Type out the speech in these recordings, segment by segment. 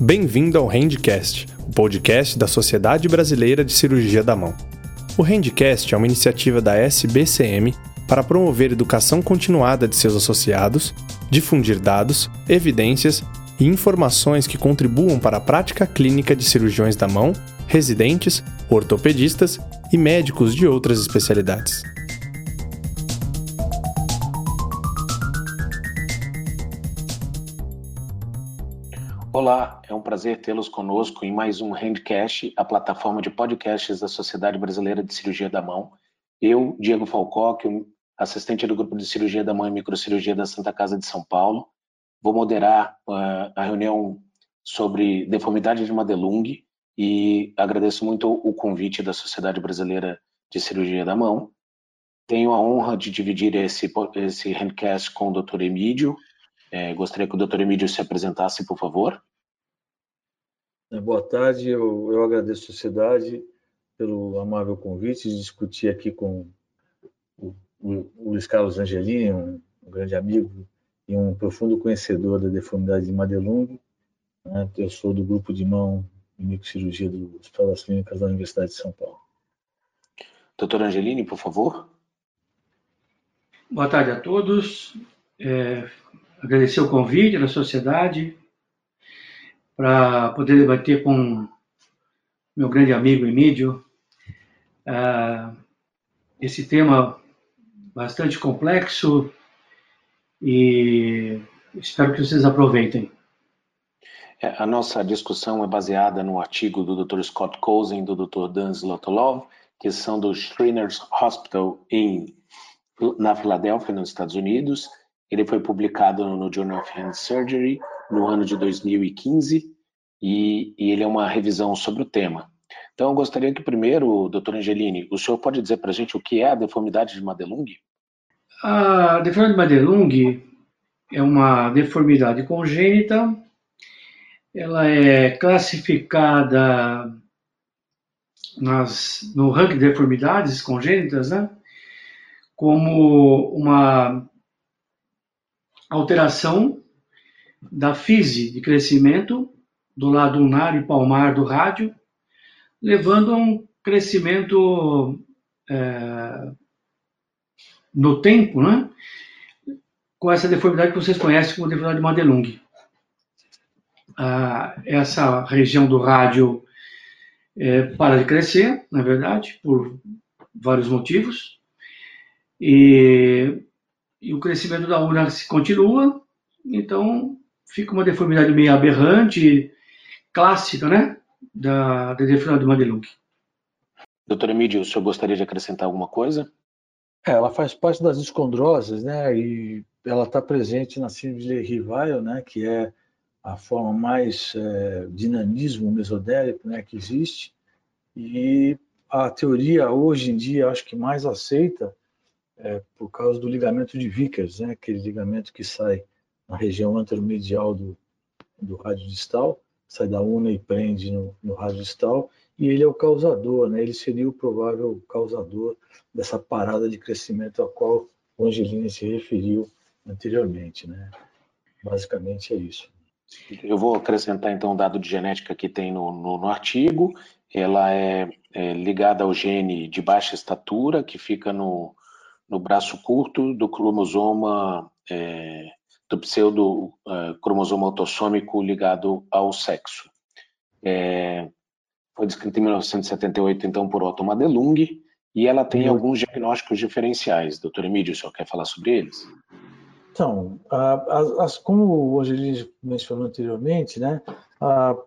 Bem-vindo ao Handcast, o podcast da Sociedade Brasileira de Cirurgia da Mão. O Handcast é uma iniciativa da SBCM para promover educação continuada de seus associados, difundir dados, evidências e informações que contribuam para a prática clínica de cirurgiões da mão, residentes, ortopedistas e médicos de outras especialidades. Olá, prazer tê-los conosco em mais um Handcast, a plataforma de podcasts da Sociedade Brasileira de Cirurgia da Mão. Eu, Diego Falcoque, assistente do grupo de cirurgia da mão e microcirurgia da Santa Casa de São Paulo, vou moderar uh, a reunião sobre deformidade de Madelung e agradeço muito o convite da Sociedade Brasileira de Cirurgia da Mão. Tenho a honra de dividir esse, esse handcast com o Dr. Emílio. É, gostaria que o Dr. Emílio se apresentasse, por favor. É, boa tarde, eu, eu agradeço a sociedade pelo amável convite de discutir aqui com o, o, o Luiz Carlos Angelini, um, um, grande amigo e um profundo conhecedor da deformidade de Madelung. Né? Eu sou do grupo de mão e microcirurgia do Hospital das Clínicas da Universidade de São Paulo. Doutor Angelini, por favor. Boa tarde a todos. É, agradecer o convite da sociedade para poder debater com meu grande amigo Emílio uh, esse tema bastante complexo e espero que vocês aproveitem. É, a nossa discussão é baseada no artigo do Dr. Scott Cozen e do Dr. Dan Zlotolov, que são do Shriners Hospital em, na Filadélfia, nos Estados Unidos. Ele foi publicado no Journal of Hand Surgery no ano de 2015 e, e ele é uma revisão sobre o tema. Então, eu gostaria que primeiro, doutor Angelini, o senhor pode dizer para a gente o que é a deformidade de Madelung? A deformidade de Madelung é uma deformidade congênita, ela é classificada nas, no ranking de deformidades congênitas, né, como uma alteração da fise de crescimento do lado lunar e palmar do rádio, levando a um crescimento é, no tempo, né? com essa deformidade que vocês conhecem como deformidade de Madelung. Ah, essa região do rádio é, para de crescer, na verdade, por vários motivos, e, e o crescimento da urna se continua, então fica uma deformidade meio aberrante, clássica, né, da, da deformidade de Madelung. Doutor Emílio, o senhor gostaria de acrescentar alguma coisa? É, ela faz parte das escondroses, né, e ela está presente na síndrome de Rivail, né, que é a forma mais é, dinamismo mesodélico, né, que existe, e a teoria hoje em dia, acho que mais aceita, é por causa do ligamento de Vickers, né, aquele ligamento que sai na região anteromedial do, do rádio distal, sai da una e prende no, no rádio distal, e ele é o causador, né? ele seria o provável causador dessa parada de crescimento a qual Angelini se referiu anteriormente. Né? Basicamente é isso. Eu vou acrescentar então um dado de genética que tem no, no, no artigo. Ela é, é, ligada ao gene de baixa estatura, que fica no, no braço curto do cromosoma é, do pseudo uh, cromosoma autossômico ligado ao sexo. É, foi descrita em 1978, então, por Otto Madelung, e ela tem uhum. alguns diagnósticos diferenciais. Doutor Emílio, o senhor quer falar sobre eles? Então, as, as, como o Angelini mencionou anteriormente, né,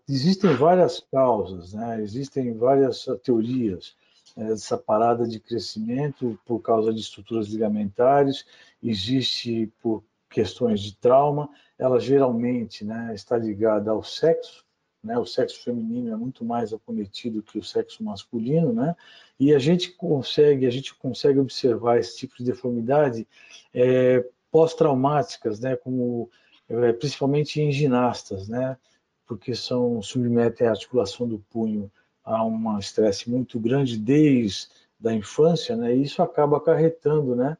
existem várias causas, né, existem várias teorias né, essa parada de crescimento por causa de estruturas ligamentares, existe por questões de trauma, ela geralmente né, está ligada ao sexo, né, o sexo feminino é muito mais acometido que o sexo masculino, né, e a gente consegue, a gente consegue observar esse tipo de deformidade é, pós-traumáticas, né, como é, principalmente em ginastas, né, porque são submetem a articulação do punho a um estresse muito grande desde da infância, né, e isso acaba acarretando, né,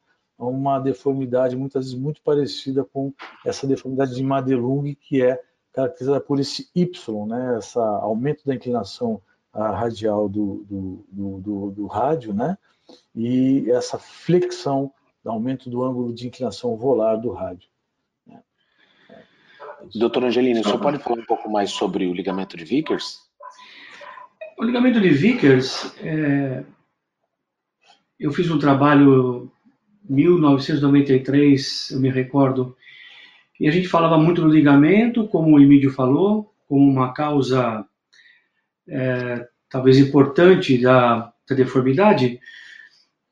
uma deformidade muitas vezes muito parecida com essa deformidade de Madelung, que é caracterizada por esse Y, né, esse aumento da inclinação radial do, do, do, do, rádio, né, e essa flexão, aumento do ângulo de inclinação volar do rádio. Né. Doutor Angelini, o senhor pode falar um pouco mais sobre o ligamento de Vickers? O ligamento de Vickers, é... eu fiz um trabalho 1993, eu me recordo, e a gente falava muito do ligamento, como o Emílio falou, como uma causa é, talvez importante da, da deformidade,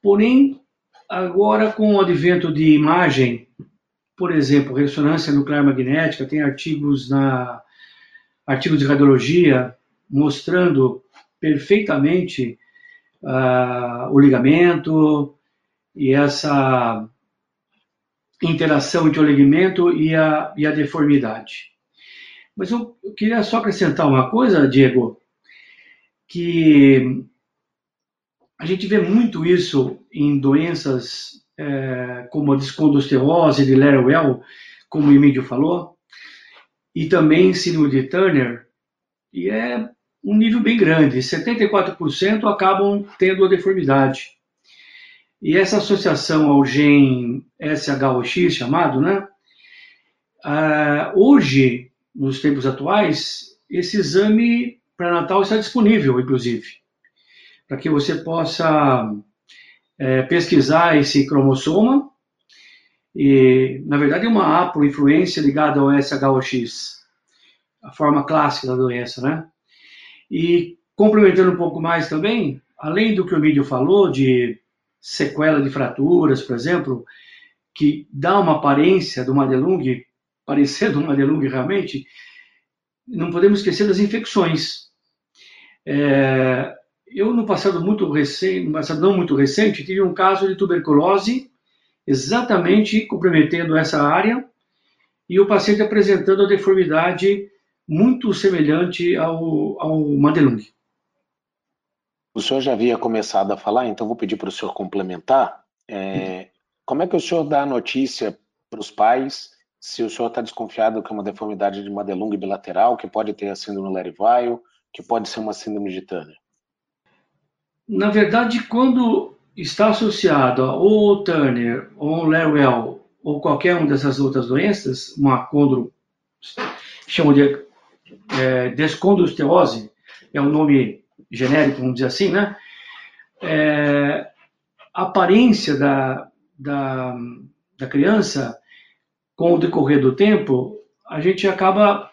porém, agora com o advento de imagem, por exemplo, ressonância nuclear magnética, tem artigos na artigos de radiologia mostrando perfeitamente uh, o ligamento e essa interação entre o ligamento e a, e a deformidade. Mas eu, eu queria só acrescentar uma coisa, Diego, que a gente vê muito isso em doenças é, como a descondosteose de Lerwell, como o Emílio falou, e também síndrome de Turner, e é um nível bem grande, 74% acabam tendo a deformidade. E essa associação ao gene SHOX, chamado, né? Uh, hoje, nos tempos atuais, esse exame pré-natal está disponível, inclusive, para que você possa é, pesquisar esse cromossoma. E, na verdade, é uma haploinfluência ligada ao SHOX, a forma clássica da doença, né? E complementando um pouco mais também, além do que o Mídio falou de sequela de fraturas, por exemplo, que dá uma aparência do Madelung, parecendo um Madelung realmente, não podemos esquecer das infecções. É, eu, no passado muito recente, no passado não muito recente, tive um caso de tuberculose exatamente comprometendo essa área e o paciente apresentando a deformidade muito semelhante ao, ao Madelung. O senhor já havia começado a falar, então vou pedir para o senhor complementar. É, como é que o senhor dá a notícia para os pais se o senhor está desconfiado que é uma deformidade de Madelung bilateral, que pode ter a síndrome Lerivaio, que pode ser uma síndrome de Turner? Na verdade, quando está associado a ou Turner, ou Lerwell, ou qualquer uma dessas outras doenças, uma condro, chamam de é, descondrosteose, é o um nome genérico, vamos dizer assim, né? É, a aparência da, da, da criança, com o decorrer do tempo, a gente acaba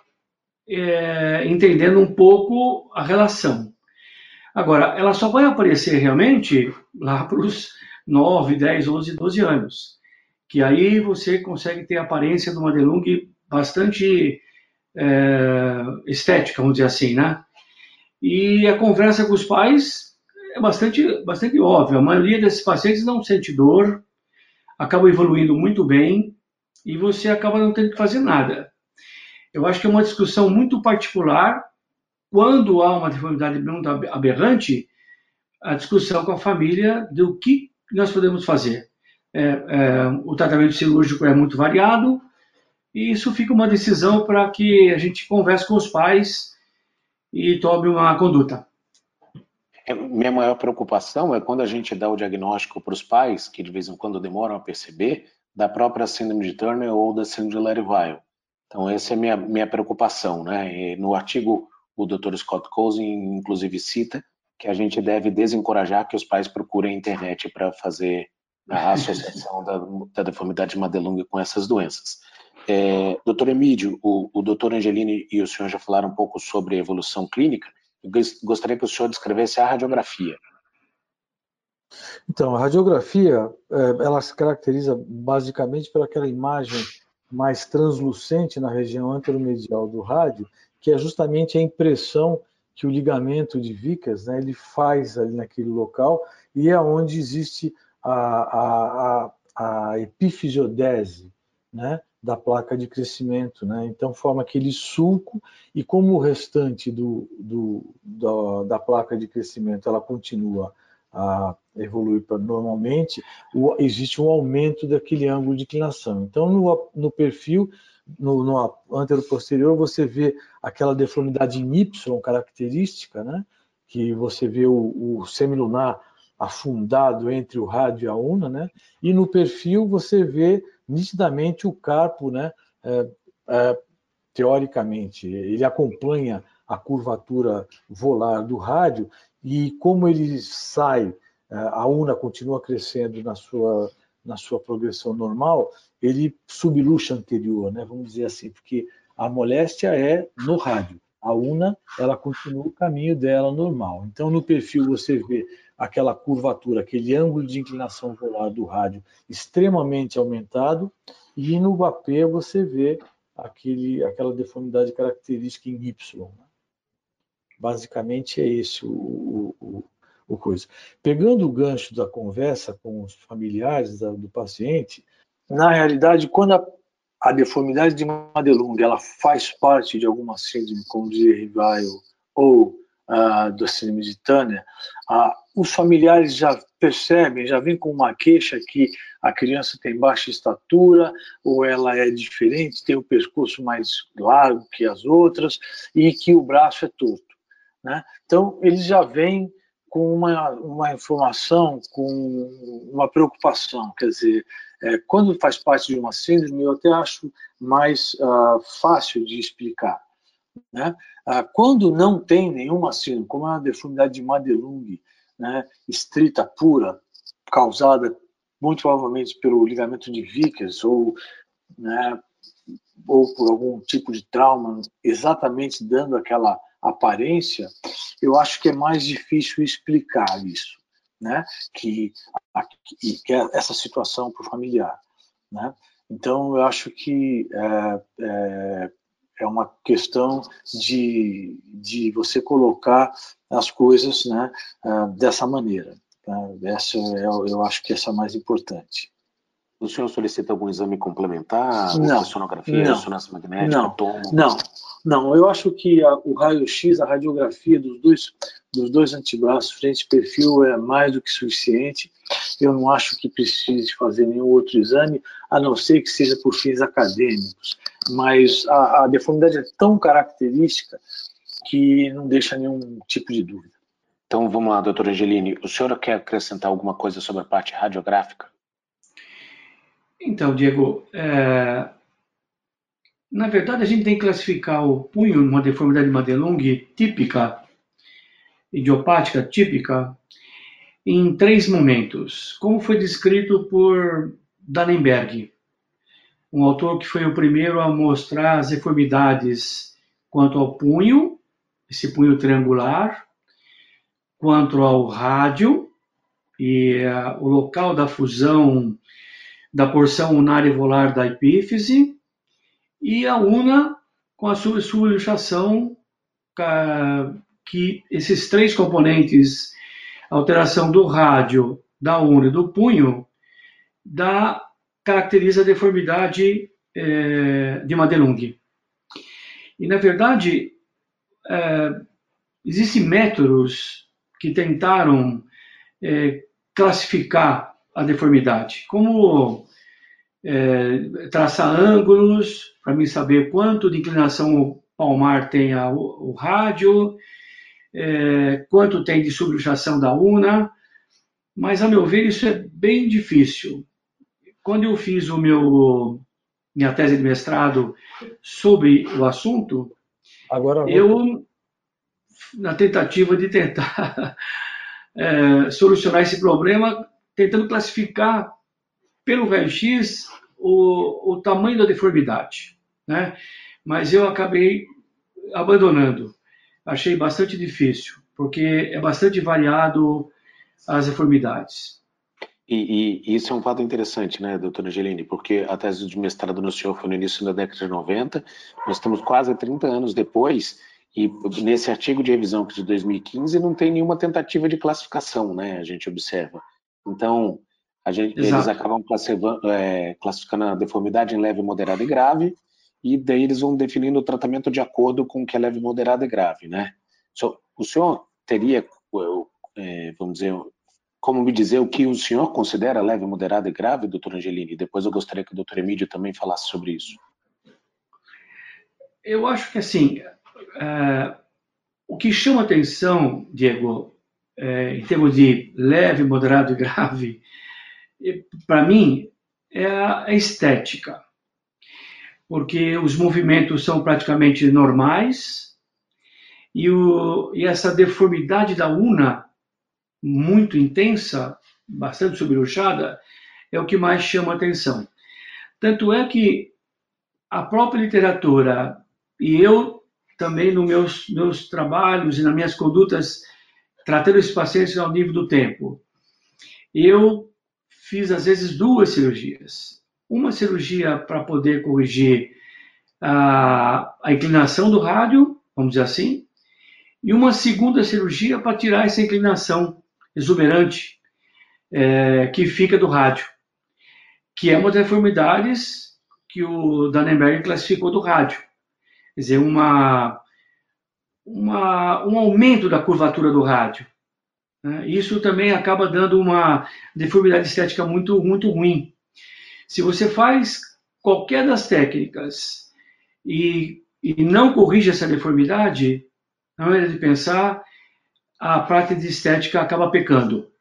é, entendendo um pouco a relação. Agora, ela só vai aparecer realmente lá para os 9, 10, 11, 12 anos, que aí você consegue ter a aparência de uma delung bastante é, estética, vamos dizer assim, né? E a conversa com os pais é bastante, bastante óbvia. A maioria desses pacientes não sente dor, acabam evoluindo muito bem e você acaba não tendo que fazer nada. Eu acho que é uma discussão muito particular quando há uma deformidade aberrante, a discussão com a família do que nós podemos fazer. É, é, o tratamento cirúrgico é muito variado e isso fica uma decisão para que a gente converse com os pais e tome uma conduta. É, minha maior preocupação é quando a gente dá o diagnóstico para os pais, que de vez em quando demoram a perceber, da própria síndrome de Turner ou da síndrome de Lerivaio. Então, essa é a minha, minha preocupação. Né? E no artigo, o Dr. Scott Cousin, inclusive, cita que a gente deve desencorajar que os pais procurem a internet para fazer a associação da, da deformidade Madelung com essas doenças. É, doutor Emílio, o, o doutor Angelini e o senhor já falaram um pouco sobre a evolução clínica. Eu gostaria que o senhor descrevesse a radiografia. Então, a radiografia, é, ela se caracteriza basicamente por aquela imagem mais translucente na região anteromedial do rádio, que é justamente a impressão que o ligamento de Vickers né, ele faz ali naquele local e é onde existe a, a, a, a epifisiodese, né? da placa de crescimento, né? Então forma aquele sulco e como o restante do, do da, placa de crescimento ela continua a evoluir normalmente, o, existe um aumento daquele ângulo de inclinação. Então no, no perfil no, no antero-posterior, você vê aquela deformidade em Y característica, né? que você vê o, o semilunar afundado entre o rádio e a una, né? E no perfil você vê nitidamente o carpo, né? É, é, teoricamente, ele acompanha a curvatura volar do rádio e como ele sai, é, a una continua crescendo na sua na sua progressão normal, ele subluxa anterior, né? Vamos dizer assim, porque a moléstia é no rádio a UNA ela continua o caminho dela normal. Então, no perfil você vê aquela curvatura, aquele ângulo de inclinação polar do rádio extremamente aumentado, e no VAP você vê aquele, aquela deformidade característica em Y. Né? Basicamente é esse o, o, o, coisa. Pegando o gancho da conversa com os familiares da, do paciente, na realidade, quando a a deformidade de Madelung ela faz parte de alguma síndrome como de Rivail ou uh, do síndrome de Tanner, uh, os familiares já percebem, já vêm com uma queixa que a criança tem baixa estatura ou ela é diferente, tem o pescoço mais largo que as outras e que o braço é torto. Né? Então, eles já vêm com uma, uma informação, com uma preocupação, quer dizer, é, quando faz parte de uma síndrome, eu até acho mais uh, fácil de explicar. Né? Uh, quando não tem nenhuma síndrome, como é a deformidade de Madelung, né, estrita pura, causada muito provavelmente pelo ligamento de Vickers ou, né, ou por algum tipo de trauma, exatamente dando aquela aparência, eu acho que é mais difícil explicar isso né? que, que é essa situação para o familiar. Né? Então, eu acho que é, é, é, uma questão de, de você colocar as coisas né, é, dessa maneira. Né? Essa, eu, é, eu acho que essa é a mais importante. O senhor solicita algum exame complementar? Não. Sonografia, não. ressonância magnética, não. tomo? Não, não. Eu acho que a, o raio-x, a radiografia dos dois, dos dois antebraços, frente e perfil, é mais do que suficiente. Eu não acho que precise fazer nenhum outro exame, a não ser que seja por fins acadêmicos. Mas a, a deformidade é tão característica que não deixa nenhum tipo de dúvida. Então vamos lá, doutora Angelini. O senhor quer acrescentar alguma coisa sobre a parte radiográfica? Então, Diego, é... na verdade a gente tem que classificar o punho numa deformidade Madelung típica, idiopática típica, em três momentos, como foi descrito por Dannenberg, um autor que foi o primeiro a mostrar as deformidades quanto ao punho, esse punho triangular, quanto ao rádio e uh, o local da fusão da porção unária volar da epífise e a una com a sua subluxação que esses três componentes, alteração do rádio, da una e do punho, dá, caracteriza a deformidade é, de Madelung. E, na verdade, é, existem métodos que tentaram é, classificar a deformidade, como é, traçar ângulos, para mim saber quanto de inclinação palmar tem a, o, o rádio, é, quanto tem de subluxação da una, mas a meu ver isso é bem difícil. Quando eu fiz o meu minha tese de mestrado sobre o assunto, Agora, eu na tentativa de tentar é, solucionar esse problema, tentando classificar pelo raio-x o, o tamanho da deformidade, né? Mas eu acabei abandonando. Achei bastante difícil, porque é bastante variado as deformidades. E, e, isso é um fato interessante, né, doutora Angelini, porque a tese de mestrado no senhor foi no início da década de 90, nós estamos quase 30 anos depois, e nesse artigo de revisão de 2015 não tem nenhuma tentativa de classificação, né, a gente observa. Então, Gente, eles acabam classificando, é, classificando a deformidade em leve, moderada e grave, e daí eles vão definindo o tratamento de acordo com o que é leve, moderada e grave, né? O senhor teria, é, vamos dizer, como me dizer o que o senhor considera leve, moderada e grave, doutor Angelini? Depois eu gostaria que o doutor Emílio também falasse sobre isso. eu acho que assim, é, o que chama atenção, Diego, é, em termos de leve, moderado e grave, para mim, é a estética. Porque os movimentos são praticamente normais e, o, e essa deformidade da una, muito intensa, bastante sobreluxada, é o que mais chama atenção. Tanto é que a própria literatura, e eu também nos meus, meus trabalhos e nas minhas condutas, tratando esses pacientes ao nível do tempo, eu fiz às vezes duas cirurgias. Uma cirurgia para poder corrigir a, a inclinação do rádio, vamos dizer assim, e uma segunda cirurgia para tirar essa inclinação exuberante é, que fica do rádio, que é uma das deformidades que o Dannenberg classificou do rádio. Quer dizer, uma, uma, um aumento da curvatura do rádio. Né? Isso também acaba dando uma deformidade estética muito, muito ruim. Se você faz qualquer das técnicas e, e não corrige essa deformidade, na maneira de pensar, a prática de estética acaba pecando.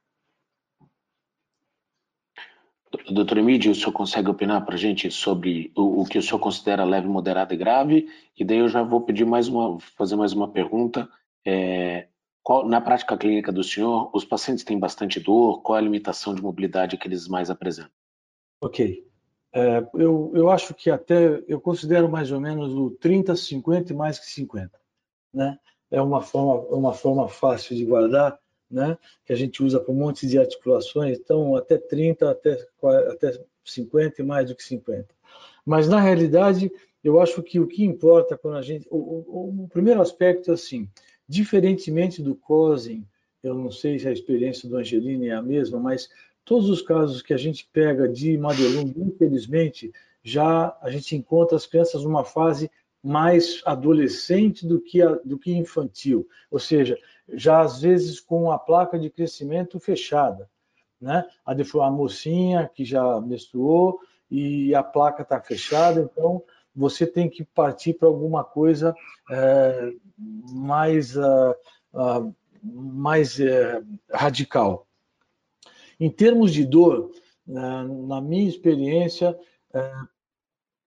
Doutor Emílio, o senhor consegue opinar para a gente sobre o, o, que o senhor considera leve, moderado e grave? E daí eu já vou pedir mais uma, fazer mais uma pergunta. É, qual, na prática clínica do senhor, os pacientes têm bastante dor? Qual é a limitação de mobilidade que eles mais apresentam? Ok. É, eu, eu acho que até, eu considero mais ou menos o 30, 50 e mais que 50. Né? É uma forma, uma forma fácil de guardar, né? que a gente usa para um monte de articulações, então até 30, até, até 50 e mais do que 50. Mas, na realidade, eu acho que o que importa quando a gente. O, o, o primeiro aspecto é assim: diferentemente do COSIN, eu não sei se a experiência do Angelini é a mesma, mas todos os casos que a gente pega de Madelung, infelizmente, já a gente encontra as crianças numa fase mais adolescente do que, a, do que infantil, ou seja, já às vezes com a placa de crescimento fechada, né? A, a mocinha que já menstruou e a placa está fechada, então você tem que partir para alguma coisa é, mais, uh, uh, mais uh, radical. Em termos de dor, na minha experiência,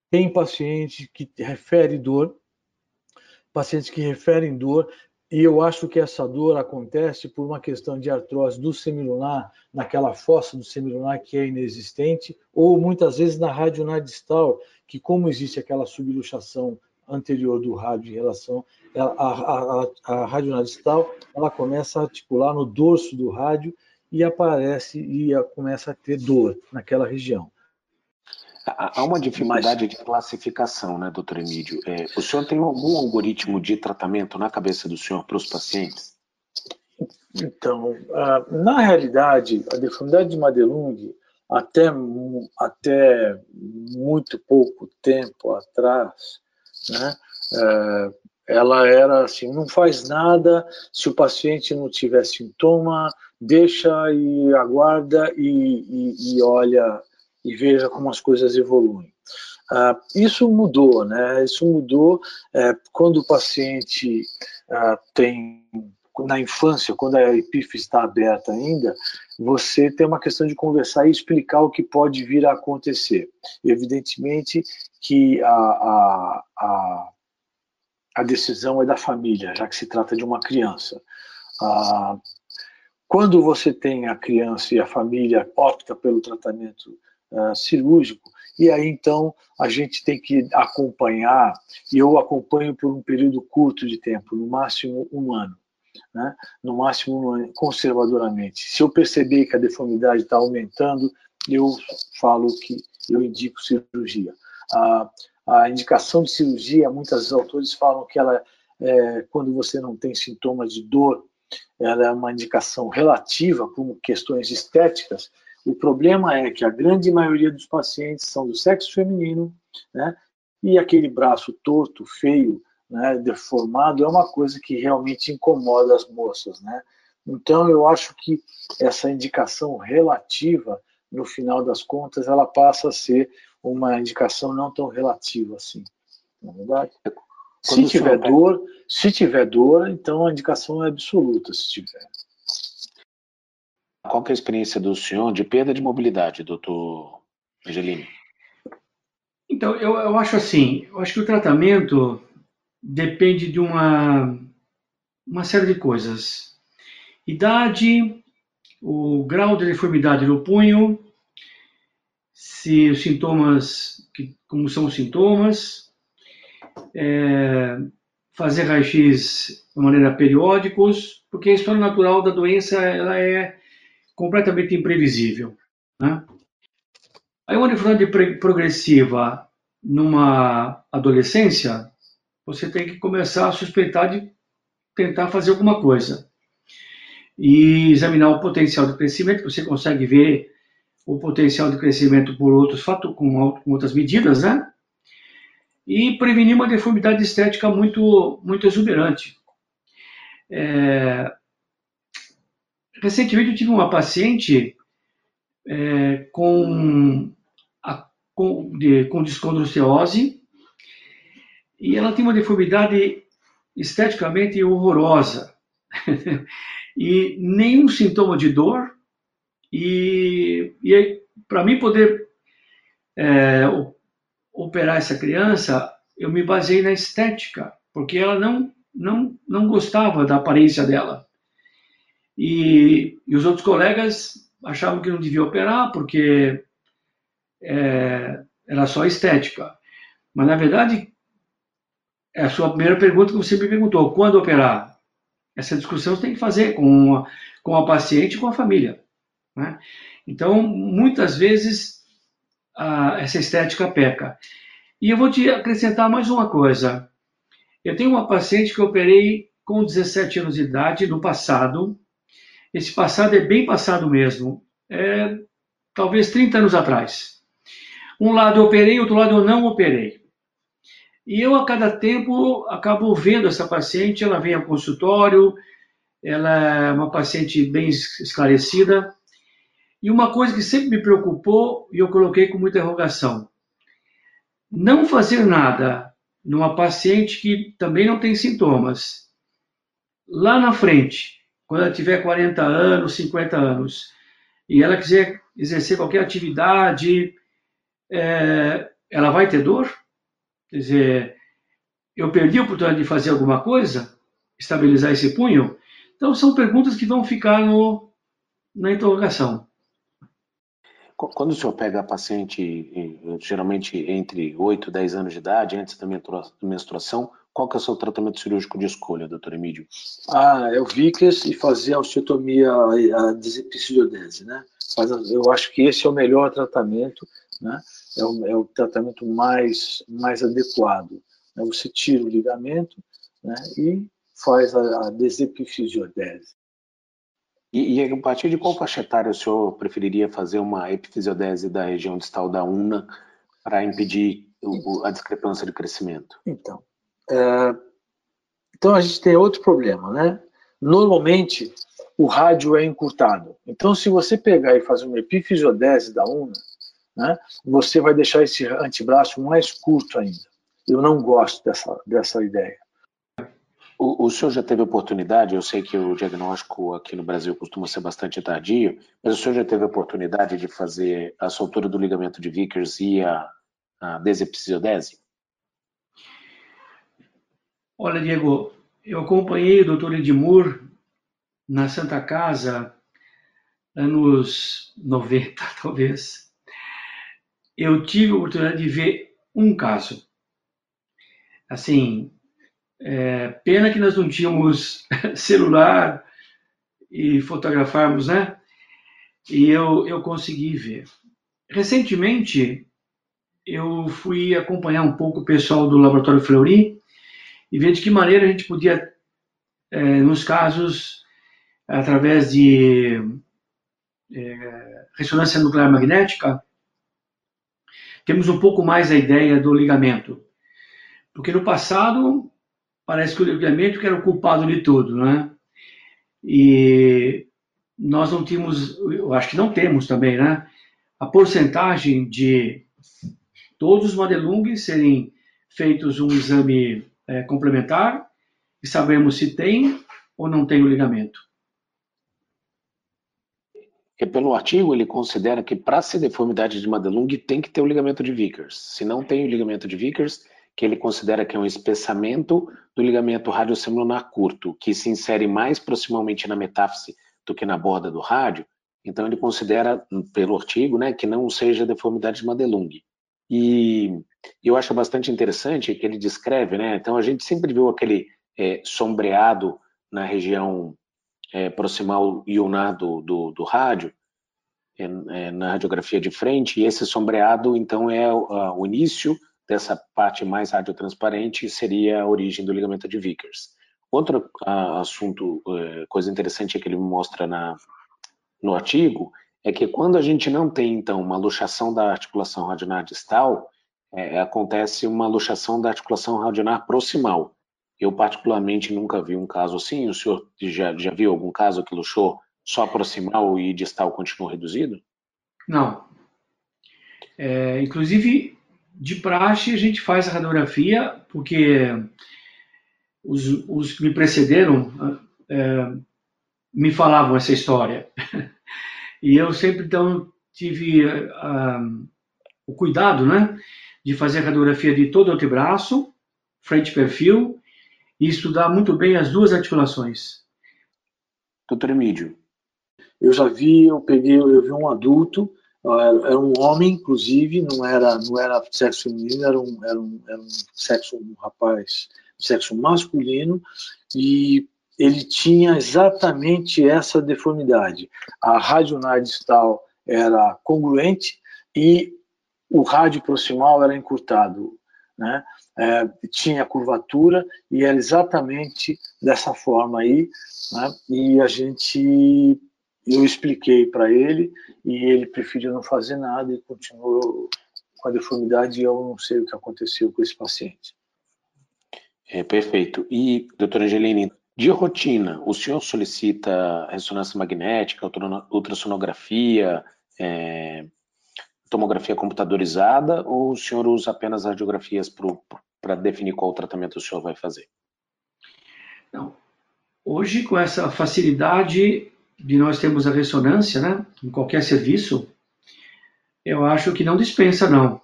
tem paciente que refere dor, pacientes que referem dor, e eu acho que essa dor acontece por uma questão de artrose do semilunar, naquela fossa do semilunar que é inexistente, ou muitas vezes na radionadistal, que como existe aquela subluxação anterior do rádio em relação a, a radionadistal, ela começa a articular no dorso do rádio e aparece e começa a ter dor naquela região. Há uma dificuldade Mas... de classificação, né, doutor Emílio? É, o senhor tem algum algoritmo de tratamento na cabeça do senhor para os pacientes? Então, na realidade, a deformidade de Madelung, até, até muito pouco tempo atrás, né, é, ela era assim, não faz nada se o paciente não tiver sintoma, deixa e aguarda e, e, e olha e veja como as coisas evoluem. Uh, isso mudou, né? Isso mudou é, quando o paciente uh, tem na infância, quando a epífise está aberta ainda, você tem uma questão de conversar e explicar o que pode vir a acontecer. Evidentemente que a, a, a, a decisão é da família, já que se trata de uma criança. Ah, quando você tem a criança e a família opta pelo tratamento uh, cirúrgico, e aí então a gente tem que acompanhar, e eu acompanho por um período curto de tempo, no máximo um ano. Né? no máximo conservadoramente. Se eu perceber que a deformidade está aumentando, eu falo que eu indico cirurgia. A, a indicação de cirurgia, muitos autores falam que ela, é, quando você não tem sintomas de dor, ela é uma indicação relativa, como questões estéticas, o problema é que a grande maioria dos pacientes são do sexo feminino, né? E aquele braço torto, feio, né, deformado, é uma coisa que realmente incomoda as moças, né? Então, eu acho que essa indicação relativa, no final das contas, ela passa a ser uma indicação não tão relativa assim, não é verdade? Se tiver dor, se tiver dor, então a indicação é absoluta, se tiver. Qual é a experiência do senhor de perda de mobilidade, doutor Angelini? Então, eu, eu acho assim, eu acho que o tratamento depende de uma, uma série de coisas. Idade, o grau de deformidade do punho, se os sintomas, como são os sintomas, é, fazer raio-x de maneira periódicos, porque a história natural da doença ela é completamente imprevisível. Né? Aí uma deformidade progressiva numa adolescência, você tem que começar a suspeitar de tentar fazer alguma coisa. E examinar o potencial de crescimento, você consegue ver o potencial de crescimento por outros fatores, com, com outras medidas, né? E prevenir uma deformidade estética muito, muito exuberante. É... Recentemente eu tive uma paciente é, com, a, com, de, com discondroceose e ela tem uma deformidade esteticamente horrorosa e nenhum sintoma de dor e, e para mim poder é, operar essa criança eu me baseei na estética porque ela não não não gostava da aparência dela e, e os outros colegas achavam que não devia operar porque é, era só estética. Mas, na verdade, é a sua primeira pergunta que você me perguntou, quando operar? Essa discussão você tem que fazer com com a paciente e com a família. Né? Então, muitas vezes, essa estética peca. E eu vou te acrescentar mais uma coisa. Eu tenho uma paciente que eu operei com 17 anos de idade no passado, esse passado é bem passado mesmo. É, talvez 30 anos atrás. Um lado eu operei, outro lado eu não operei. E eu, a cada tempo, acabo vendo essa paciente, ela vem ao consultório, ela é uma paciente bem esclarecida. E uma coisa que sempre me preocupou, e eu coloquei com muita interrogação: não fazer nada numa paciente que também não tem sintomas. Lá na frente, quando ela tiver 40 anos, 50 anos, e ela quiser exercer qualquer atividade, é, ela vai ter dor? Quer dizer, eu perdi a oportunidade de fazer alguma coisa? Estabilizar esse punho? Então, são perguntas que vão ficar no, na interrogação. Quando o senhor pega paciente, geralmente entre 8 e 10 anos de idade, antes da menstruação, qual que é o seu tratamento cirúrgico de escolha, doutor Emílio? Ah, é o Vickers e fazer a osteotomia, a desepiciliodese, né? Mas eu acho que esse é o melhor tratamento, né? É o, é o tratamento mais, mais adequado. Né? Você tira o ligamento né? e faz a, a. E, e, a partir de qual faixa etária o senhor preferiria fazer uma epifisiodese da região distal da una para impedir o, a discrepância de crescimento? Então, é, então a gente tem outro problema, né? Normalmente o rádio é encurtado. Então, se você pegar e fazer uma epifisiodese da una, né, você vai deixar esse antebraço mais curto ainda. Eu não gosto dessa, dessa ideia. O, o senhor já teve oportunidade, eu sei que o diagnóstico aqui no Brasil costuma ser bastante tardio, mas o senhor já teve oportunidade de fazer a soltura do ligamento de Vickers e a, a? Olha, Diego, eu acompanhei o Dr. Edmur na Santa Casa, anos 90, talvez. Eu tive a oportunidade de ver um caso. Assim, é, pena que nós não tínhamos celular e fotografarmos, né? E eu, eu consegui ver. Recentemente, eu fui acompanhar um pouco o pessoal do Laboratório Fleury e ver de que maneira a gente podia, é, nos casos, através de é, ressonância nuclear magnética, temos um pouco mais a ideia do ligamento. Porque no passado, parece que o ligamento era o culpado de tudo, né? E nós não tínhamos, eu acho que não temos também, né? A porcentagem de todos os Madelung serem feitos um exame é, complementar e sabemos se tem ou não tem o ligamento. E pelo artigo, ele considera que para ser deformidade de Madelung tem que ter o ligamento de Vickers. Se não tem o ligamento de Vickers, que ele considera que é um espessamento do ligamento radiosemilunar curto, que se insere mais proximamente na metáfise do que na borda do rádio, então ele considera, pelo artigo, né, que não seja deformidade de Madelung. E eu acho bastante interessante que ele descreve, né, então a gente sempre viu aquele é, sombreado na região é, proximal ionar do, do, do rádio, é, é, na radiografia de frente, e esse sombreado, então, é o, o início dessa parte mais radiotransparente, seria a origem do ligamento de Vickers. Outro a, assunto, é, coisa interessante é que ele mostra na, no artigo, é que quando a gente não tem, então, uma luxação da articulação radionar distal, é, acontece uma luxação da articulação radionar proximal. Eu, particularmente, nunca vi um caso assim. O senhor já, já viu algum caso que luxou só proximal e distal continuou reduzido? Não. É, inclusive, de praxe, a gente faz a radiografia, porque os, os que me precederam é, me falavam essa história. e eu sempre, então, tive uh, o cuidado, né, de fazer a radiografia de todo o antebraço, frente perfil, e estudar muito bem as duas articulações. Doutor Emílio. Eu já vi, eu peguei, eu vi um adulto, era um homem, inclusive, não era, não era sexo feminino, era um, era um, era um sexo, um rapaz, sexo masculino, e ele tinha exatamente essa deformidade. A radionar distal era congruente e o rádio proximal era encurtado. Né? é, tinha curvatura e era exatamente dessa forma aí, né? e a gente, eu expliquei para ele e ele preferiu não fazer nada e continuou com a deformidade e eu não sei o que aconteceu com esse paciente. É, perfeito. E, doutora Angelini, de rotina, o senhor solicita ressonância magnética, ultrassonografia, é, tomografia computadorizada ou o senhor usa apenas radiografias para definir qual tratamento o senhor vai fazer? Não. Hoje, com essa facilidade de nós termos a ressonância, né, em qualquer serviço, eu acho que não dispensa, não.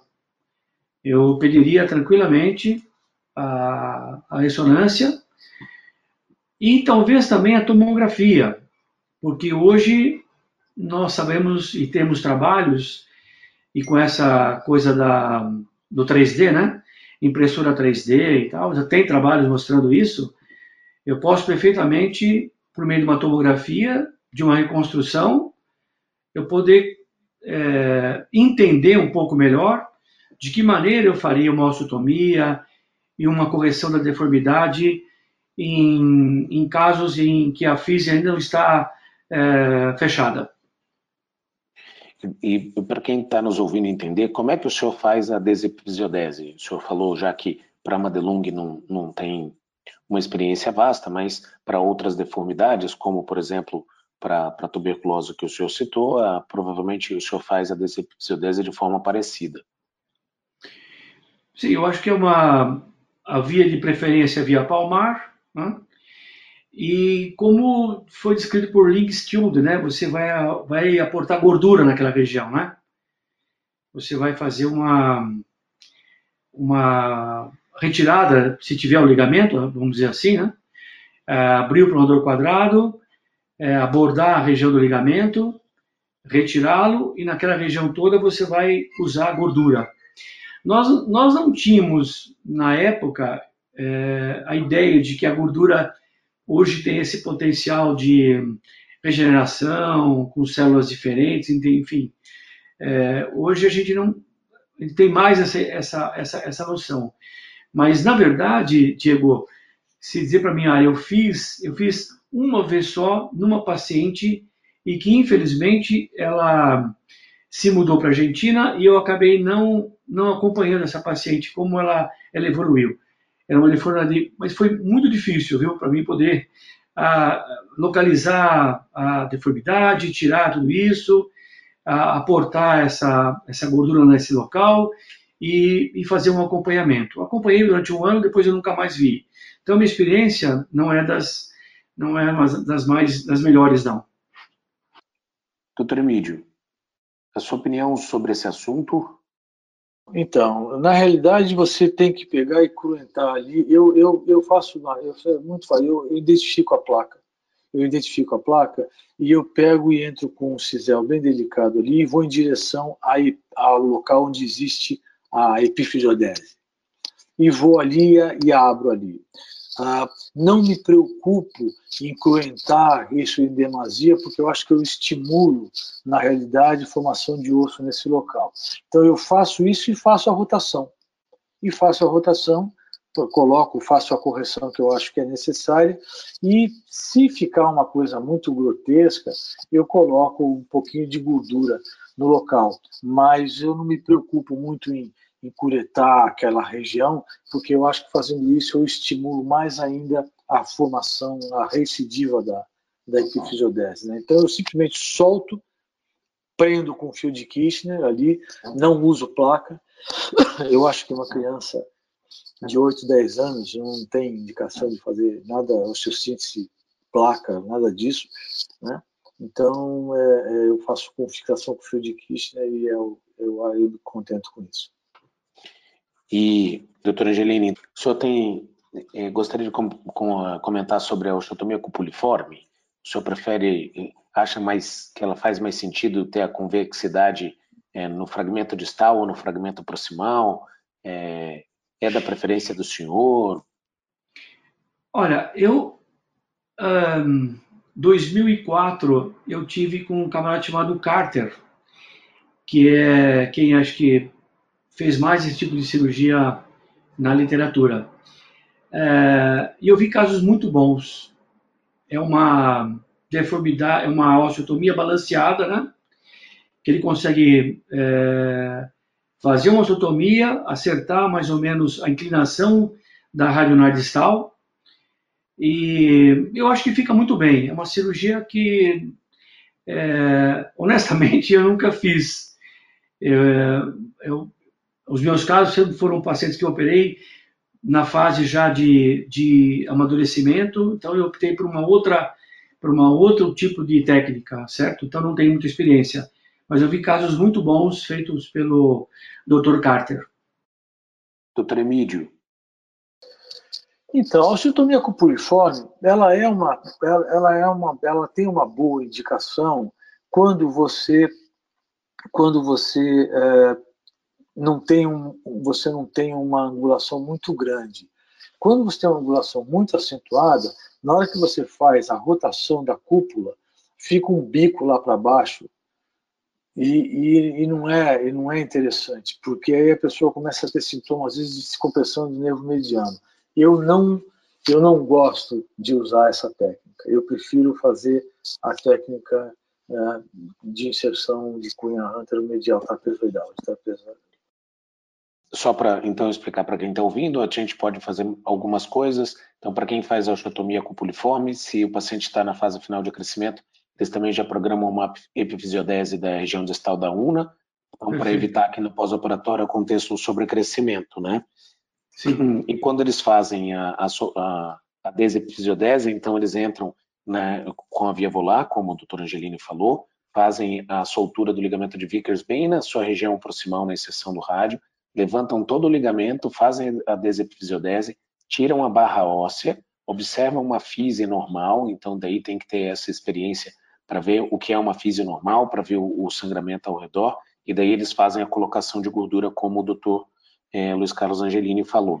Eu pediria tranquilamente a, a ressonância e talvez também a tomografia, porque hoje nós sabemos e temos trabalhos e com essa coisa da, do 3D, né? Impressora 3D e tal, já tem trabalhos mostrando isso. Eu posso perfeitamente, por meio de uma tomografia, de uma reconstrução, eu poder é, entender um pouco melhor de que maneira eu faria uma osteotomia e uma correção da deformidade em, em casos em que a física ainda não está é, fechada. E, para quem está nos ouvindo entender, como é que o senhor faz a desepisiodese? O senhor falou já que para Madelung não, não tem uma experiência vasta, mas para outras deformidades, como por exemplo para a tuberculose que o senhor citou, ah, provavelmente o senhor faz a desepisiodese de forma parecida. Sim, eu acho que é uma a via de preferência via palmar, né? E como foi descrito por Link Skilled, né, você vai, vai aportar gordura naquela região, né? Você vai fazer uma, uma retirada, se tiver o ligamento, vamos dizer assim, né? É, abrir o pronador quadrado, é, abordar a região do ligamento, retirá-lo e naquela região toda você vai usar gordura. Nós, nós não tínhamos, na época, é, a ideia de que a gordura hoje tem esse potencial de regeneração, com células diferentes, enfim. É, hoje a gente não tem mais essa, essa, essa, essa noção. Mas, na verdade, Diego, se dizer para mim, ah, eu fiz, eu fiz uma vez só numa paciente e que, infelizmente, ela se mudou para a Argentina e eu acabei não, não acompanhando essa paciente, como ela, ela evoluiu era uma deformidade, mas foi muito difícil, viu, para mim poder a, localizar a deformidade, tirar tudo isso, a, aportar essa, essa gordura nesse local e, e fazer um acompanhamento. Acompanhei durante um ano, depois eu nunca mais vi. Então, minha experiência não é das, não é das mais das melhores, não. Doutor Emílio, a sua opinião sobre esse assunto? Então, na realidade, você tem que pegar e cruentar ali. Eu, eu, eu faço, eu muito eu, eu identifico a placa. Eu identifico a placa e eu pego e entro com um cisel bem delicado ali e vou em direção ao local onde existe a epifisiodese. E vou ali e abro ali. Ah, não me preocupo em cruentar isso em demasia, porque eu acho que eu estimulo, na realidade, formação de osso nesse local. Então eu faço isso e faço a rotação. E faço a rotação, coloco, faço a correção que eu acho que é necessária, e se ficar uma coisa muito grotesca, eu coloco um pouquinho de gordura no local. Mas eu não me preocupo muito em encuretar aquela região, porque eu acho que fazendo isso eu estimulo mais ainda a formação, a recidiva da, da epifisiodese. Né? Então eu simplesmente solto, prendo com fio de Kirchner ali, não uso placa. Eu acho que uma criança de 8, 10 anos não tem indicação de fazer nada osteossíntese, placa, nada disso. Né? Então é, é, eu faço com fixação com fio de Kirchner e eu, eu, eu me contento com isso. E, doutora Angelini, o senhor tem, eh, gostaria de com, com, comentar sobre a osteotomia cupuliforme? O senhor prefere, eh, acha mais que ela faz mais sentido ter a convexidade eh, no fragmento distal ou no fragmento proximal? É, é da preferência do senhor? Olha, eu, um, 2004, eu tive com um camarada chamado Carter, que é quem acho que fez mais esse tipo de cirurgia na literatura. É, e eu vi casos muito bons. É uma deformidade, é uma osteotomia balanceada, né? Que ele consegue é, fazer uma osteotomia, acertar mais ou menos a inclinação da radionardistal. E eu acho que fica muito bem. É uma cirurgia que, é, honestamente, eu nunca fiz. Eu os meus casos sempre foram pacientes que eu operei na fase já de, de amadurecimento, então eu optei por uma outra por uma outro tipo de técnica, certo? Então não tenho muita experiência, mas eu vi casos muito bons feitos pelo Dr. Carter. Dr. Emílio. Então, a osteotomia cupuliforme, ela é uma, ela, ela é uma, ela tem uma boa indicação quando você, quando você é, não tem um, você não tem uma angulação muito grande. Quando você tem uma angulação muito acentuada, na hora que você faz a rotação da cúpula, fica um bico lá para baixo e, e, e, não é, e não é interessante, porque aí a pessoa começa a ter sintomas, às vezes, de descompressão do nervo mediano. Eu não, eu não gosto de usar essa técnica. Eu prefiro fazer a técnica é, de inserção de cunha anteromedial trapezoidal, trapezoidal só para então explicar para quem está ouvindo, a gente pode fazer algumas coisas. Então, para quem faz a osteotomia cupuliforme, se o paciente está na fase final de crescimento, eles também já programam uma epifisiodese da região distal da una, então, para evitar que no pós-operatório aconteça um sobrecrescimento, né? Sim. E quando eles fazem a, a, a, a desepifisiodese, então eles entram né, com a via volar, como o doutor Angelini falou, fazem a soltura do ligamento de Vickers bem na sua região proximal, na inserção do rádio, levantam todo o ligamento, fazem a desepifisiodese, tiram a barra óssea, observam uma fise normal, então daí tem que ter essa experiência para ver o que é uma fise normal, para ver o, sangramento ao redor, e daí eles fazem a colocação de gordura, como o doutor é, Luiz Carlos Angelini falou.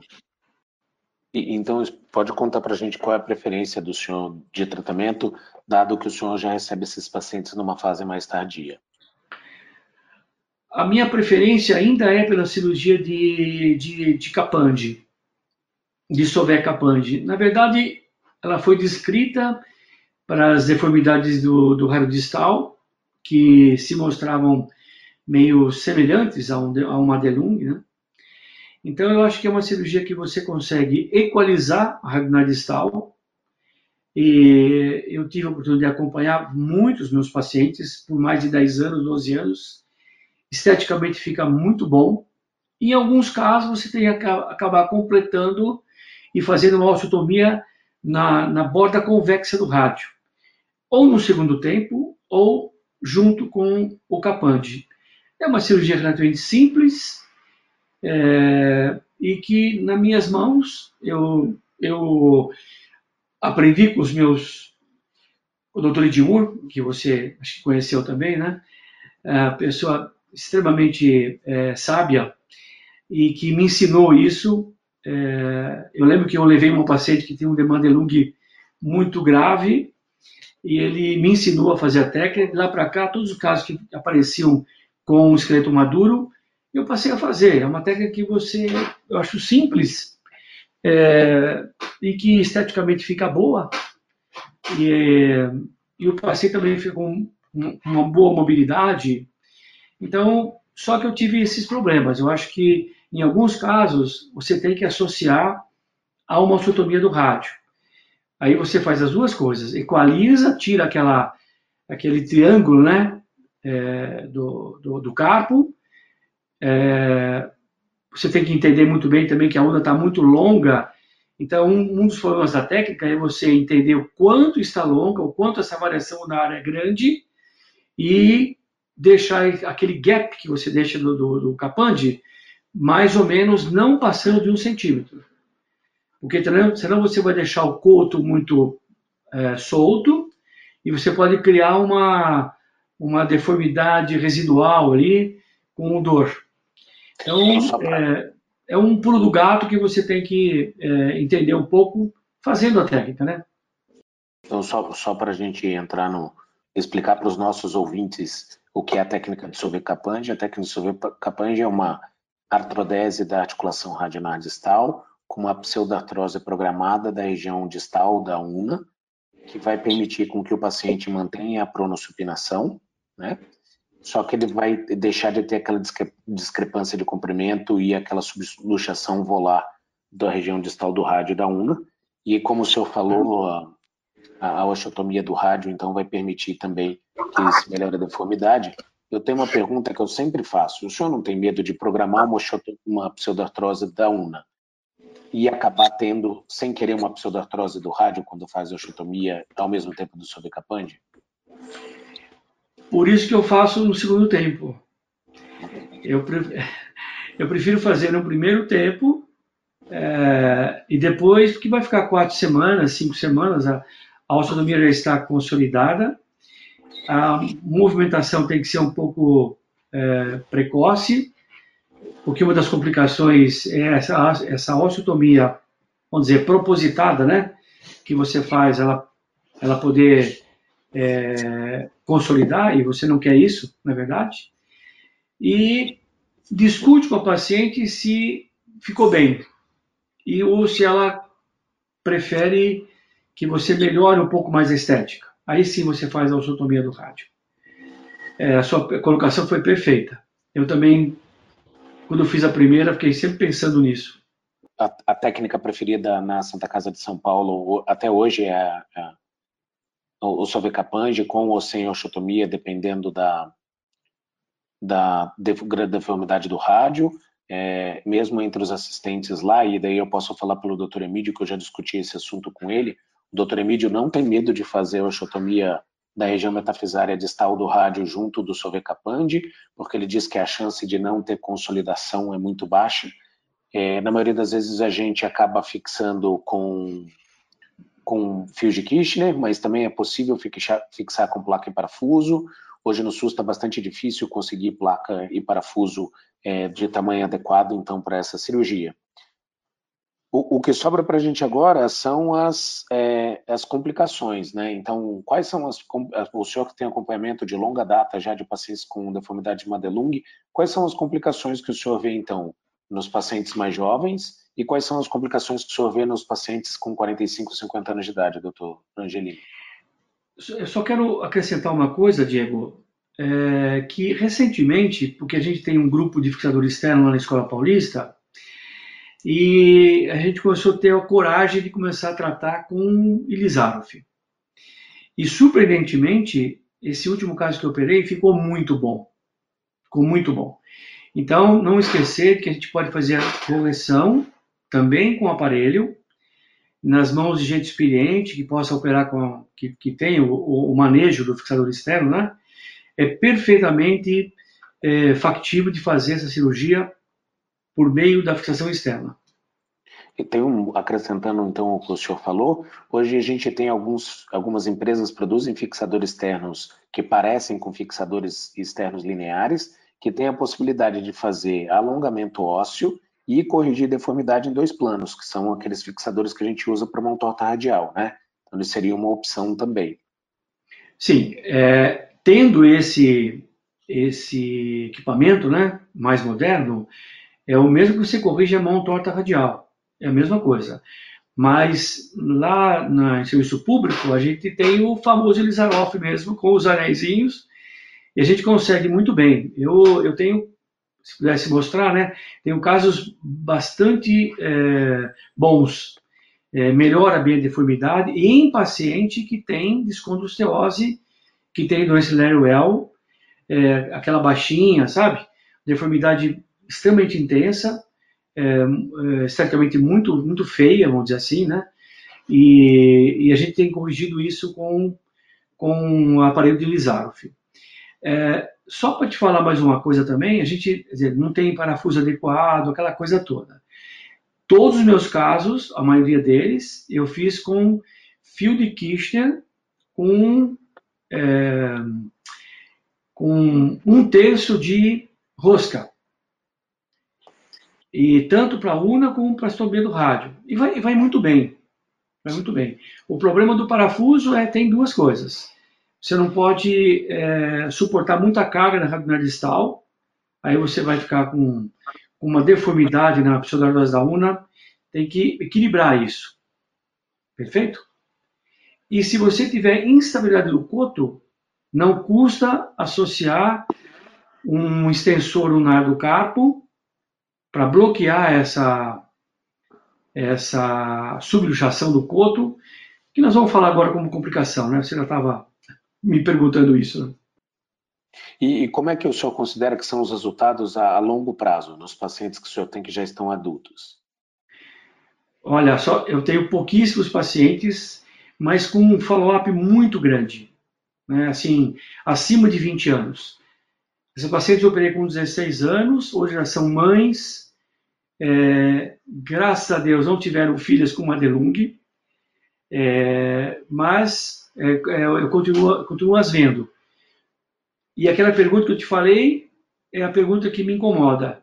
E, então, pode contar para a gente qual é a preferência do senhor de tratamento, dado que o senhor já recebe esses pacientes numa fase mais tardia? A minha preferência ainda é pela cirurgia de, de, de Capande, de Sové Capande. Na verdade, ela foi descrita para as deformidades do, do raio distal, que se mostravam meio semelhantes a, um, a uma Delung, né? Então, eu acho que é uma cirurgia que você consegue equalizar a raio distal. E eu tive a oportunidade de acompanhar muitos meus pacientes por mais de 10 anos, 12 anos, esteticamente fica muito bom, Em alguns casos, você tem que acabar completando e fazendo uma osteotomia na, na borda convexa do rádio, ou no segundo tempo, ou junto com o capande. É uma cirurgia relativamente simples é, e que, nas minhas mãos, eu, eu aprendi com os meus. O doutor Edmur, que você acho que conheceu também, né? É, pessoa extremamente é, sábia e que me ensinou isso. É, eu lembro que eu levei um paciente que tinha um demanda lung muito grave e ele me ensinou a fazer a técnica. Lá para cá, todos os casos que apareciam com o esqueleto maduro, eu passei a fazer. É uma técnica que você, eu acho simples é, e que esteticamente fica boa. E, e o paciente também fica com uma boa mobilidade. Então, só que eu tive esses problemas. Eu acho que em alguns casos, você tem que associar a uma osteotomia do rádio. Aí você faz as duas coisas, equaliza, tira aquela, aquele triângulo né, é, do, do, do, carpo. É, você tem que entender muito bem também que a onda está muito longa. Então, um, um, dos problemas da técnica é você entender o quanto está longa, o quanto essa variação da área é grande e deixar aquele gap que você deixa do, do, do capande mais ou menos não passando de um centímetro. Porque senão você vai deixar o coto muito é, solto e você pode criar uma, uma deformidade residual ali com dor. Então, é, é, um pulo do gato que você tem que é, entender um pouco fazendo a técnica, né? Então, só, só para a gente entrar no. explicar para os nossos ouvintes o que é a técnica de Sauvé-Capanje. A técnica de Sauvé-Capanje é uma artrodese da articulação radial distal, com uma pseudartrose programada da região distal da una, que vai permitir com que o paciente mantenha a pronossupinação, né? Só que ele vai deixar de ter aquela discrepância de comprimento e aquela subluxação volar da região distal do rádio da una. E como o senhor falou, a, a osteotomia do rádio, então, vai permitir também que se melhore a deformidade. Eu tenho uma pergunta que eu sempre faço. O senhor não tem medo de programar uma, uma pseudartrose da una e acabar tendo, sem querer, uma pseudartrose do rádio quando faz a osteotomia ao mesmo tempo do sobrecapande? Por isso que eu faço no segundo tempo. Eu, eu prefiro fazer no primeiro tempo é, e depois, porque vai ficar quatro semanas, cinco semanas, a osteotomia já está consolidada a movimentação tem que ser um pouco é, precoce, porque uma das complicações é essa, essa osteotomia, vamos dizer, propositada, né? Que você faz, ela, ela poder é, consolidar, e você não quer isso, na é verdade. E discute com a paciente se ficou bem, e ou se ela prefere que você melhore um pouco mais a estética aí sim você faz a osteotomia do rádio. É, a sua colocação foi perfeita. Eu também, quando fiz a primeira, fiquei sempre pensando nisso. A, a técnica preferida na Santa Casa de São Paulo até hoje é, é o, o sovecapange com ou sem osteotomia, dependendo da, da deformidade do rádio. É, mesmo entre os assistentes lá, e daí eu posso falar pelo Dr. Emílio, que eu já discuti esse assunto com ele, o doutor Emílio não tem medo de fazer a osteotomia da região metafisária distal do rádio junto do sovecapande, porque ele diz que a chance de não ter consolidação é muito baixa. É, na maioria das vezes a gente acaba fixando com, com fios de Kirchner, mas também é possível fixar, fixar com placa e parafuso. Hoje no SUS está bastante difícil conseguir placa e parafuso é, de tamanho adequado, então, para essa cirurgia. O, que sobra para a gente agora são as, é, as complicações, né? Então, quais são as. O senhor que tem acompanhamento de longa data já de pacientes com deformidade de Madelung, quais são as complicações que o senhor vê, então, nos pacientes mais jovens e quais são as complicações que o senhor vê nos pacientes com 45, 50 anos de idade, doutor Angelini? Eu só quero acrescentar uma coisa, Diego, é, que recentemente, porque a gente tem um grupo de fixador externo lá na Escola Paulista, e a gente começou a ter a coragem de começar a tratar com Ilizarov. E surpreendentemente, esse último caso que eu operei ficou muito bom. Ficou muito bom. Então, não esquecer que a gente pode fazer a correção também com o aparelho, nas mãos de gente experiente que possa operar com que, que tem o, o, manejo do fixador externo, né? É perfeitamente é, factível de fazer essa cirurgia por meio da fixação externa. E tem um, acrescentando então o que o senhor falou, hoje a gente tem alguns, algumas empresas que produzem fixadores externos que parecem com fixadores externos lineares, que tem a possibilidade de fazer alongamento ósseo e corrigir deformidade em dois planos, que são aqueles fixadores que a gente usa para uma torta radial, né? Então, isso seria uma opção também. Sim, é, tendo esse, esse equipamento né, mais moderno, é o mesmo que você corrige a mão torta radial, é a mesma coisa. Mas lá no serviço público, a gente tem o famoso Elisaroff mesmo, com os anéisinhos, e a gente consegue muito bem. Eu, eu tenho se pudesse mostrar, né? Tenho casos bastante é, bons. É, melhora bem a deformidade em paciente que tem descondrosteose, que tem doença Lerwell, é, aquela baixinha, sabe? Deformidade extremamente intensa, é, é, muito, muito feia, vamos dizer assim, né? E, e, a gente tem corrigido isso com, com o aparelho de Lisaroff. É, só para te falar mais uma coisa também, a gente dizer, não tem parafuso adequado, aquela coisa toda. Todos os meus casos, a maioria deles, eu fiz com fio de Kirchner com, é, com um terço de rosca. E tanto para a UNA como para a estobia do rádio. E vai, vai muito bem. Vai muito bem. O problema do parafuso é tem duas coisas você não pode é, suportar muita carga na radionar distal, aí você vai ficar com uma deformidade na pseudardose da una, tem que equilibrar isso. Perfeito? E se você tiver instabilidade do coto, não custa associar um extensor unar do carpo para bloquear essa, essa subluxação do coto, que nós vamos falar agora como complicação, né? Você já estava me perguntando isso. Né? E, e, como é que o senhor considera que são os resultados a, a, longo prazo nos pacientes que o senhor tem que já estão adultos? Olha, só eu tenho pouquíssimos pacientes, mas com um follow-up muito grande, né? assim, acima de 20 anos. Esses pacientes eu operei com 16 anos, hoje já são mães, é, graças a Deus não tiveram filhas com Madelung, é, mas é, é, eu continuo, continuo as vendo. E aquela pergunta que eu te falei é a pergunta que me incomoda.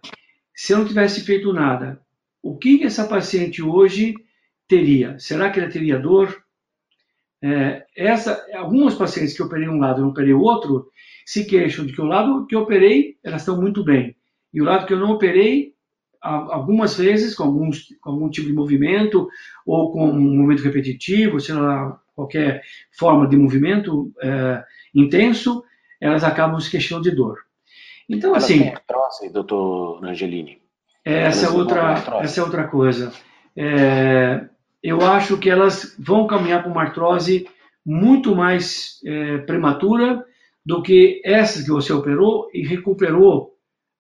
Se eu não tivesse feito nada, o que essa paciente hoje teria? Será que ela teria dor? É, essa, algumas pacientes que eu operei um lado e não operei o outro, se queixam de que o lado que eu operei, elas estão muito bem. E o lado que eu não operei, algumas vezes, com, alguns, com algum tipo de movimento, ou com um movimento repetitivo, sei lá, qualquer forma de movimento é, intenso, elas acabam se queixando de dor. Então, elas assim. artrose, doutor Angelini? Essa é, outra, essa é outra coisa. É, eu acho que elas vão caminhar para uma artrose muito mais é, prematura do que essa que você operou e recuperou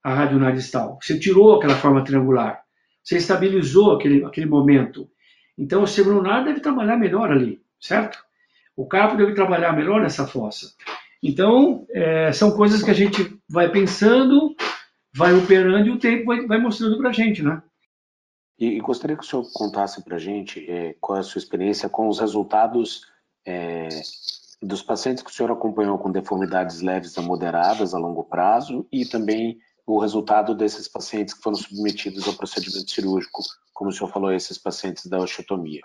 a radionar distal. Você tirou aquela forma triangular. Você estabilizou aquele, aquele momento. Então, o celular deve trabalhar melhor ali certo? O carpo deve trabalhar melhor nessa fossa. Então, é, são coisas que a gente vai pensando, vai operando e o tempo vai, vai mostrando para a gente, né? E, e, gostaria que o senhor contasse para a gente é, qual é a sua experiência com os resultados é, dos pacientes que o senhor acompanhou com deformidades leves a moderadas a longo prazo e também o resultado desses pacientes que foram submetidos ao procedimento cirúrgico, como o senhor falou, esses pacientes da osteotomia.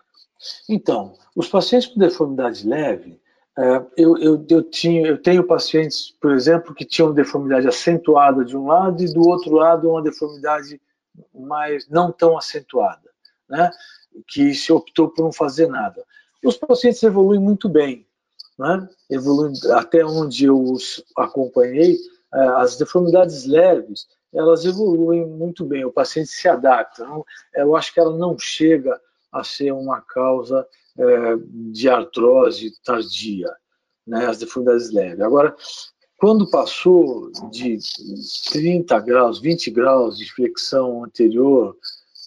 Então, os pacientes com deformidade leve, é, eu, eu, eu, tinha, eu tenho pacientes, por exemplo, que tinham deformidade acentuada de um lado e do outro lado uma deformidade mais não tão acentuada, né? que se optou por não fazer nada. Os pacientes evoluem muito bem, né? evoluem até onde eu os acompanhei, as deformidades leves, elas evoluem muito bem, o paciente se adapta. Não, eu acho que ela não chega a ser uma causa é, de artrose tardia, né, as deformidades leves. Agora, quando passou de 30 graus, 20 graus de flexão anterior,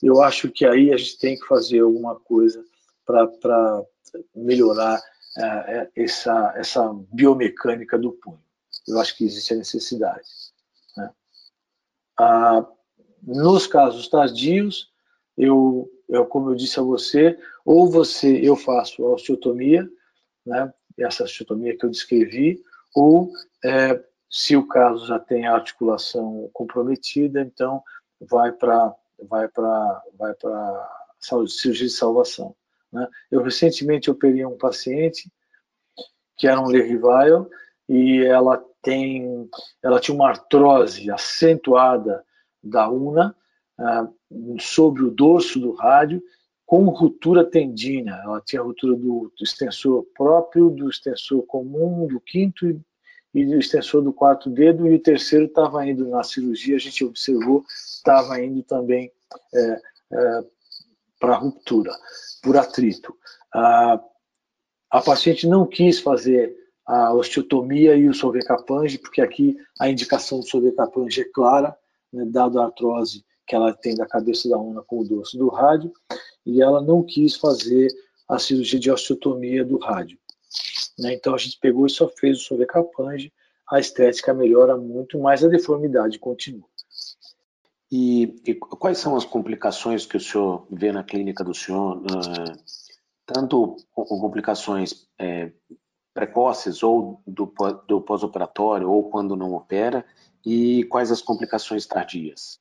eu acho que aí a gente tem que fazer alguma coisa para melhorar é, essa, essa biomecânica do punho. Eu acho que existe a necessidade. Né? Ah, nos casos tardios, eu, eu, como eu disse a você, ou você, eu faço a osteotomia, né, essa osteotomia que eu descrevi, ou é, se o caso já tem a articulação comprometida, então vai para vai para vai para cirurgia de salvação. Né? Eu recentemente operei um paciente que era um Lerivile e ela tem ela tinha uma artrose acentuada da una uh, sobre o dorso do rádio com ruptura tendina. Ela tinha ruptura do, do extensor próprio, do extensor comum, do quinto e, e do extensor do quarto dedo, e o terceiro estava indo na cirurgia, a gente observou, estava indo também é, é, para ruptura, por atrito. A, a paciente não quis fazer a osteotomia e o sovecapange, porque aqui a indicação do sovecapange é clara, né, dado a artrose que ela tem da cabeça da una com o dorso do rádio, e ela não quis fazer a cirurgia de osteotomia do rádio. Né? Então a gente pegou e só fez o sobrecapange, a estética melhora muito, mas a deformidade continua. E, e, quais são as complicações que o senhor vê na clínica do senhor, uh, tanto com complicações é, precoces ou do, do pós-operatório ou quando não opera, e quais as complicações tardias?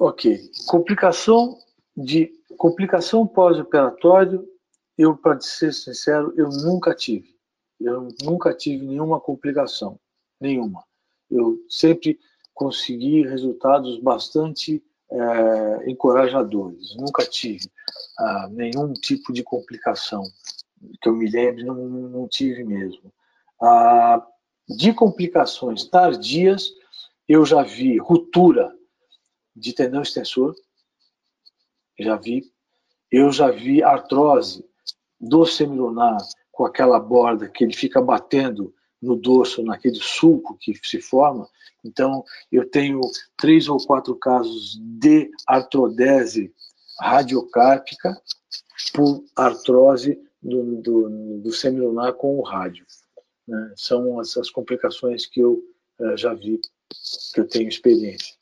Ok. Complicação de complicação pós-operatório, eu para ser sincero, eu nunca tive. Eu nunca tive nenhuma complicação, nenhuma. Eu sempre consegui resultados bastante é, encorajadores. Nunca tive ah, nenhum tipo de complicação que eu me lembre, não, não tive mesmo. Ah, de complicações tardias, eu já vi ruptura de tendão extensor, já vi. Eu já vi artrose do semilunar com aquela borda que ele fica batendo no dorso, naquele sulco que se forma. Então, eu tenho três ou quatro casos de artrodese radiocárpica por artrose do, do, do semilunar com o rádio. Né? São essas complicações que eu uh, já vi, que eu tenho experiência.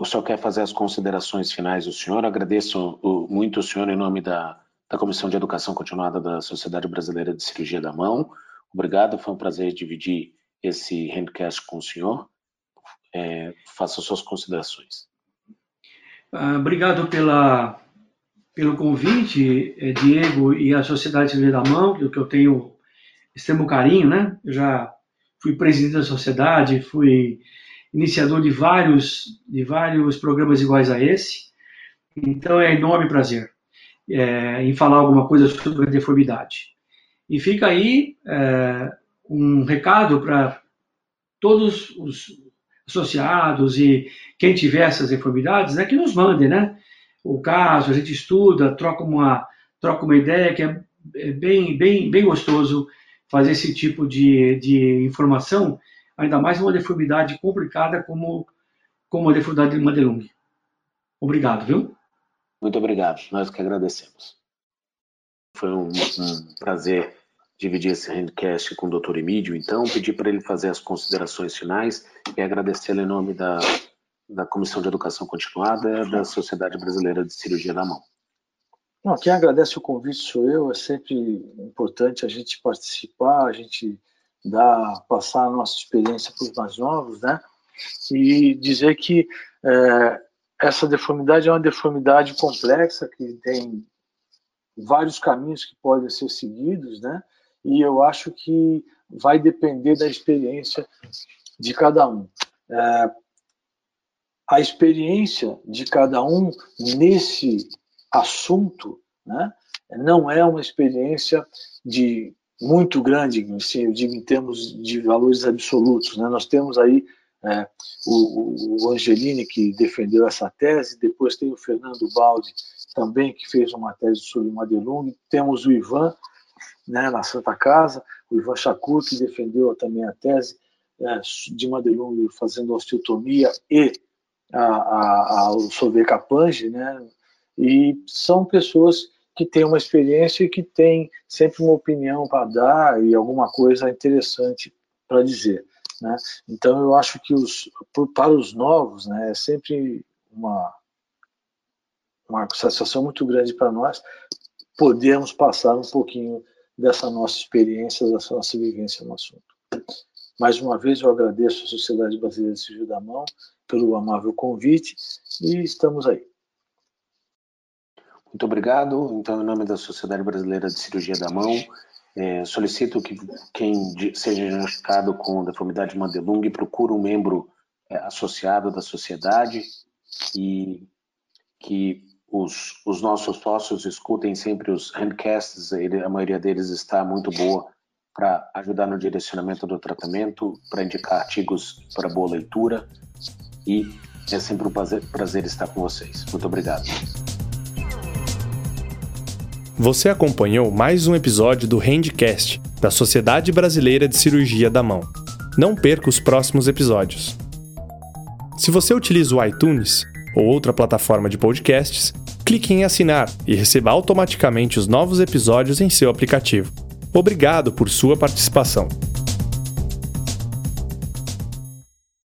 O senhor quer fazer as considerações finais do senhor? Agradeço muito o senhor em nome da, da Comissão de Educação Continuada da Sociedade Brasileira de Cirurgia da Mão. Obrigado, foi um prazer dividir esse handcast com o senhor. É, faça suas considerações. Ah, obrigado pela, pelo convite, eh, Diego, e a Sociedade Cirurgia da Mão, que eu tenho extremo carinho, né? Eu já fui presidente da sociedade, fui iniciador de vários, de vários programas iguais a esse. Então é enorme prazer é, em falar alguma coisa sobre a deformidade. E fica aí é, um recado para todos os associados e quem tiver essas deformidades, né, que nos mandem, né? O caso, a gente estuda, troca uma, troca uma ideia que é, é bem, bem, bem gostoso fazer esse tipo de, de informação ainda mais uma deformidade complicada como, como a deformidade de Madelung. Obrigado, viu? Muito obrigado, nós que agradecemos. Foi um, um prazer dividir esse handcast com o Dr. Emílio, então, pedir para ele fazer as considerações finais e agradecer em nome da, da Comissão de Educação Continuada da Sociedade Brasileira de Cirurgia da Mão. Não, quem agradece o convite sou eu, é sempre importante a gente participar, a gente dar, passar a nossa experiência para os mais novos, né? E dizer que é, essa deformidade é uma deformidade complexa que tem vários caminhos que podem ser seguidos, né? E eu acho que vai depender da experiência de cada um. É, a experiência de cada um nesse assunto, né? Não é uma experiência de muito grande, assim, eu digo em termos de valores absolutos. Né? Nós temos aí é, o, o, Angelini, que defendeu essa tese, depois tem o Fernando Baldi, também, que fez uma tese sobre Madelung, temos o Ivan, né, na Santa Casa, o Ivan Chacur, que defendeu também a tese é, de Madelung fazendo osteotomia e a, a, a, o Sovecapange, né? E são pessoas que têm uma experiência e que têm sempre uma opinião para dar e alguma coisa interessante para dizer. Né? Então, eu acho que os, para os novos né, é sempre uma, uma satisfação muito grande para nós podermos passar um pouquinho dessa nossa experiência, dessa nossa vivência no assunto. Mais uma vez, eu agradeço à Sociedade Brasileira de Cirurgia da Mão pelo amável convite e estamos aí. Muito obrigado. Então, em nome da Sociedade Brasileira de Cirurgia da Mão, é, solicito que quem seja diagnosticado com deformidade Mandelung procure um membro é, associado da sociedade e que os, os nossos sócios escutem sempre os handcasts, a maioria deles está muito boa para ajudar no direcionamento do tratamento, para indicar artigos para boa leitura e é sempre um prazer, prazer estar com vocês. Muito obrigado. Você acompanhou mais um episódio do Handcast, da Sociedade Brasileira de Cirurgia da Mão. Não perca os próximos episódios. Se você utiliza o iTunes ou outra plataforma de podcasts, clique em assinar e receba automaticamente os novos episódios em seu aplicativo. Obrigado por sua participação.